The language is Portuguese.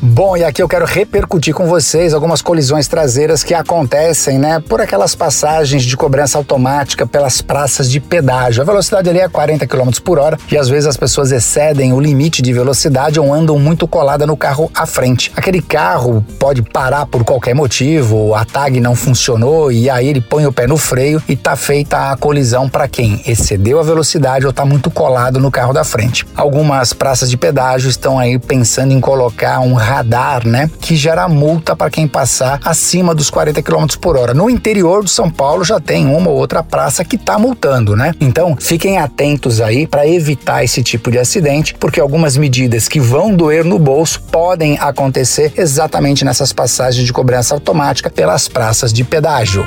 Bom, e aqui eu quero repercutir com vocês algumas colisões traseiras que acontecem, né, por aquelas passagens de cobrança automática pelas praças de pedágio. A velocidade ali é 40 km por hora e às vezes as pessoas excedem o limite de velocidade ou andam muito colada no carro à frente. Aquele carro pode parar por qualquer motivo, a tag não funcionou e aí ele põe o pé no freio e tá feita a colisão para quem excedeu a velocidade ou tá muito colado no carro da frente. Algumas praças de pedágio estão aí pensando em colocar um né, que gera multa para quem passar acima dos 40 km por hora. No interior de São Paulo já tem uma ou outra praça que está multando, né? Então fiquem atentos aí para evitar esse tipo de acidente, porque algumas medidas que vão doer no bolso podem acontecer exatamente nessas passagens de cobrança automática pelas praças de pedágio.